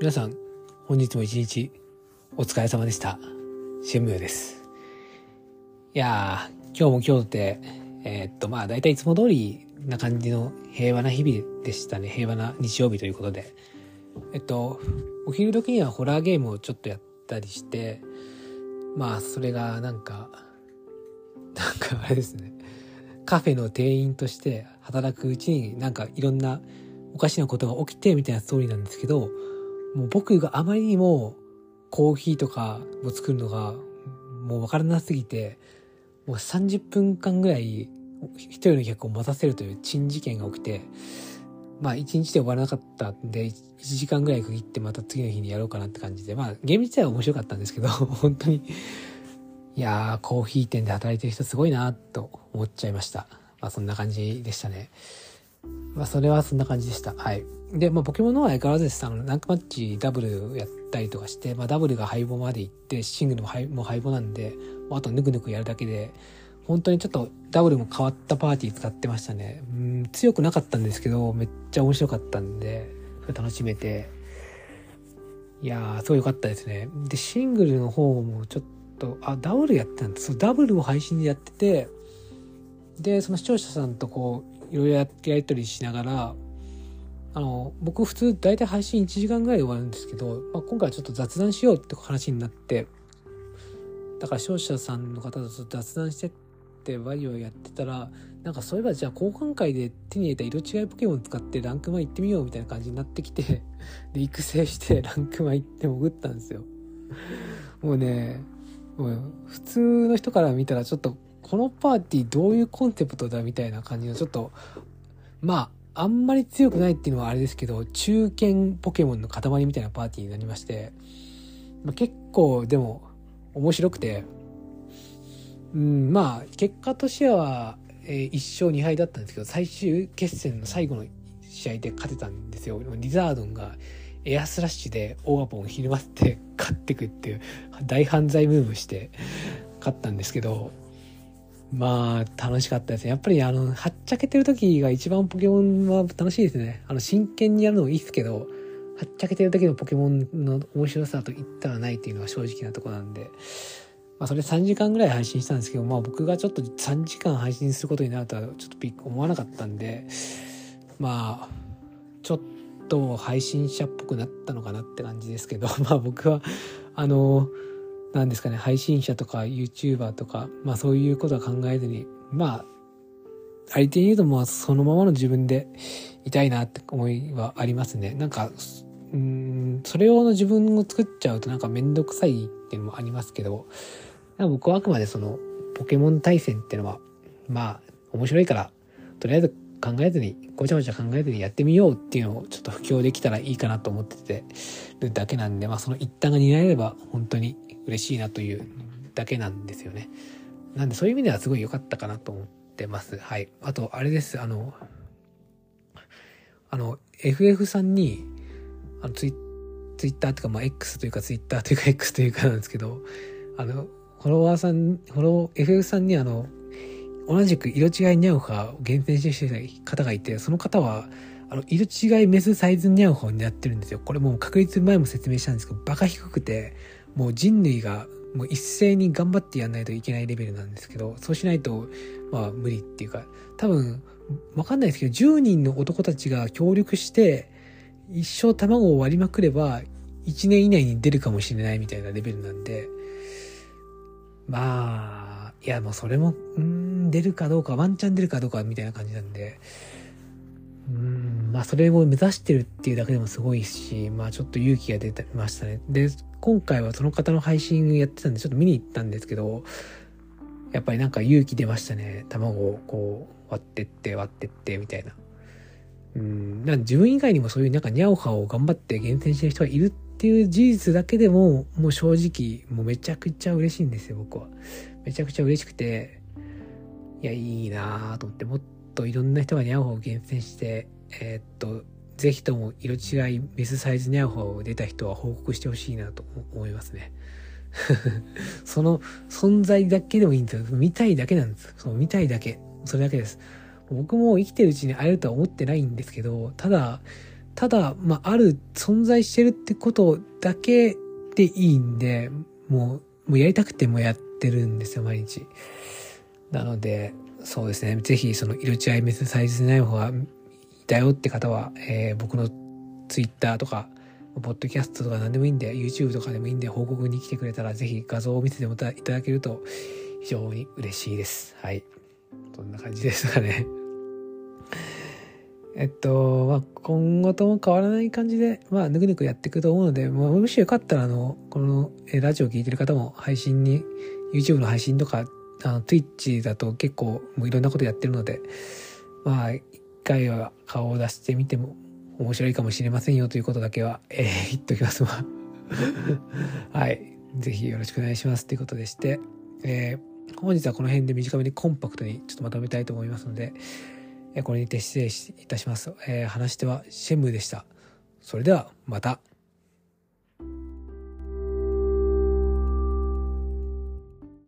皆さん、本日も一日お疲れ様でした。シェムヨです。いやー、今日も今日で、えー、っと、まあ、大体いつも通りな感じの平和な日々でしたね。平和な日曜日ということで。えっと、お昼時にはホラーゲームをちょっとやったりして、まあ、それがなんか、なんかあれですね。カフェの店員として働くうちになんかいろんなおかしなことが起きてみたいなストーリーなんですけど、もう僕があまりにもコーヒーとかを作るのがもうわからなすぎて、もう30分間ぐらい一人の客を待たせるという珍事件が起きて、まあ一日で終わらなかったんで、1時間ぐらい区切ってまた次の日にやろうかなって感じで、まあゲーム自体は面白かったんですけど、本当に、いやー、コーヒー店で働いてる人すごいなと思っちゃいました。まあそんな感じでしたね。まあそれはそんな感じでした。はい。で、まあ、ポケモンの方は相変わらずです。あの、ランクマッチダブルやったりとかして、まあ、ダブルが敗北まで行って、シングルも敗もう敗北なんで、あとぬくぬくやるだけで、本当にちょっとダブルも変わったパーティー使ってましたね。うん、強くなかったんですけど、めっちゃ面白かったんで、楽しめて、いやー、すごい良かったですね。で、シングルの方もちょっと、あ、ダブルやってたんです。ダブルを配信でやってて、で、その視聴者さんとこう、いろいろやり取りしながら、あの、僕普通大体配信1時間ぐらいで終わるんですけど、まあ、今回はちょっと雑談しようって話になって、だから視聴者さんの方と雑談してってワイをやってたら、なんかそういえばじゃあ交換会で手に入れた色違いポケモン使ってランクマ行ってみようみたいな感じになってきて、で、育成してランクマ行って潜ったんですよ。もうね、もう普通の人から見たらちょっとこのパーティーどういうコンセプトだみたいな感じのちょっと、まあ、あんまり強くないっていうのはあれですけど、中堅ポケモンの塊みたいなパーティーになりまして、まあ、結構でも面白くて、うん、まあ、結果としては、えー、1勝2敗だったんですけど、最終決戦の最後の試合で勝てたんですよ。リザードンがエアスラッシュでオーガポンをひるまって勝ってくっていう大犯罪ムーブして勝ったんですけど、まあ、楽しかったですね。やっぱりあの、はっちゃけてる時が一番ポケモンは楽しいですね。あの、真剣にやるのもいいですけど、はっちゃけてる時のポケモンの面白さと言ったらないっていうのは正直なとこなんで、まあ、それ3時間ぐらい配信したんですけど、まあ僕がちょっと3時間配信することになるとはちょっとびっ思わなかったんで、まあ、ちょっと配信者っぽくなったのかなって感じですけど、まあ僕は、あの、なんですかね、配信者とか YouTuber とか、まあそういうことは考えずに、まあ、相手に言うともうそのままの自分でいたいなって思いはありますね。なんか、うん、それ用の自分を作っちゃうとなんかめんどくさいっていうのもありますけど、僕はあくまでそのポケモン対戦っていうのは、まあ面白いから、とりあえず考えずに、ごちゃごちゃ考えずにやってみようっていうのをちょっと布教できたらいいかなと思っててるだけなんで、まあその一端が担えれば本当に嬉しいなというだけなんですよね。なんでそういう意味ではすごい良かったかなと思ってます。はい。あと、あれです。あの、あの、FF さんに、あのツイ、ツイッターというか、まあ、X というか、ツイッターというか、X というかなんですけど、あの、フォロワーさん、フォロー、FF さんにあの、同じく色違いニャウハを厳選してた方がいて、その方は、あの、色違いメスサイズニャウハを狙ってるんですよ。これもう確率前も説明したんですけど、バカ低くて、もう人類がもう一斉に頑張ってやんないといけないレベルなんですけど、そうしないと、まあ無理っていうか、多分、わかんないですけど、10人の男たちが協力して、一生卵を割りまくれば、1年以内に出るかもしれないみたいなレベルなんで、まあ、いやもうそれも、うん、出るかどうか、ワンチャン出るかどうかみたいな感じなんで、うん、まあそれを目指してるっていうだけでもすごいし、まあちょっと勇気が出てましたね。で、今回はその方の配信やってたんでちょっと見に行ったんですけど、やっぱりなんか勇気出ましたね。卵をこう割ってって割ってってみたいな。うん、なん自分以外にもそういうなんかニャオハを頑張って厳選してる人がいるっていう事実だけでも、もう正直、もうめちゃくちゃ嬉しいんですよ、僕は。めちゃくちゃ嬉しくて、いや、いいなぁと思って、もっといろんな人がニャオハを厳選して、えー、っと、ぜひとも色違いメスサイズニャオハを出た人は報告してほしいなと思いますね。その存在だけでもいいんですよ。見たいだけなんです。そう、見たいだけ。それだけです。僕も生きてるうちに会えるとは思ってないんですけど、ただ、ただ、まあ、ある、存在してるってことだけでいいんで、もう、もうやりたくてもやってるんですよ、毎日。なので、そうですね、ぜひその色違いメスサイズない方がいたよって方は、えー、僕のツイッターとか、ポッドキャストとか何でもいいんで、YouTube とかでもいいんで、報告に来てくれたら、ぜひ画像を見せてもいただけると非常に嬉しいです。はい。そんな感じですかね。えっと、まあ、今後とも変わらない感じで、まあ、ぬくぬくやっていくと思うので、まあ、もしよかったら、あの、この、えラジオを聴いてる方も配信に、YouTube の配信とか、あの、Twitch だと結構、もういろんなことやってるので、まあ、一回は顔を出してみても面白いかもしれませんよということだけは、えー、言っときますわ。はい。ぜひよろしくお願いしますということでして、えー、本日はこの辺で短めにコンパクトにちょっとまとめたいと思いますので、えこれにて失礼いたします。えー、話してはシェムでした。それではまた。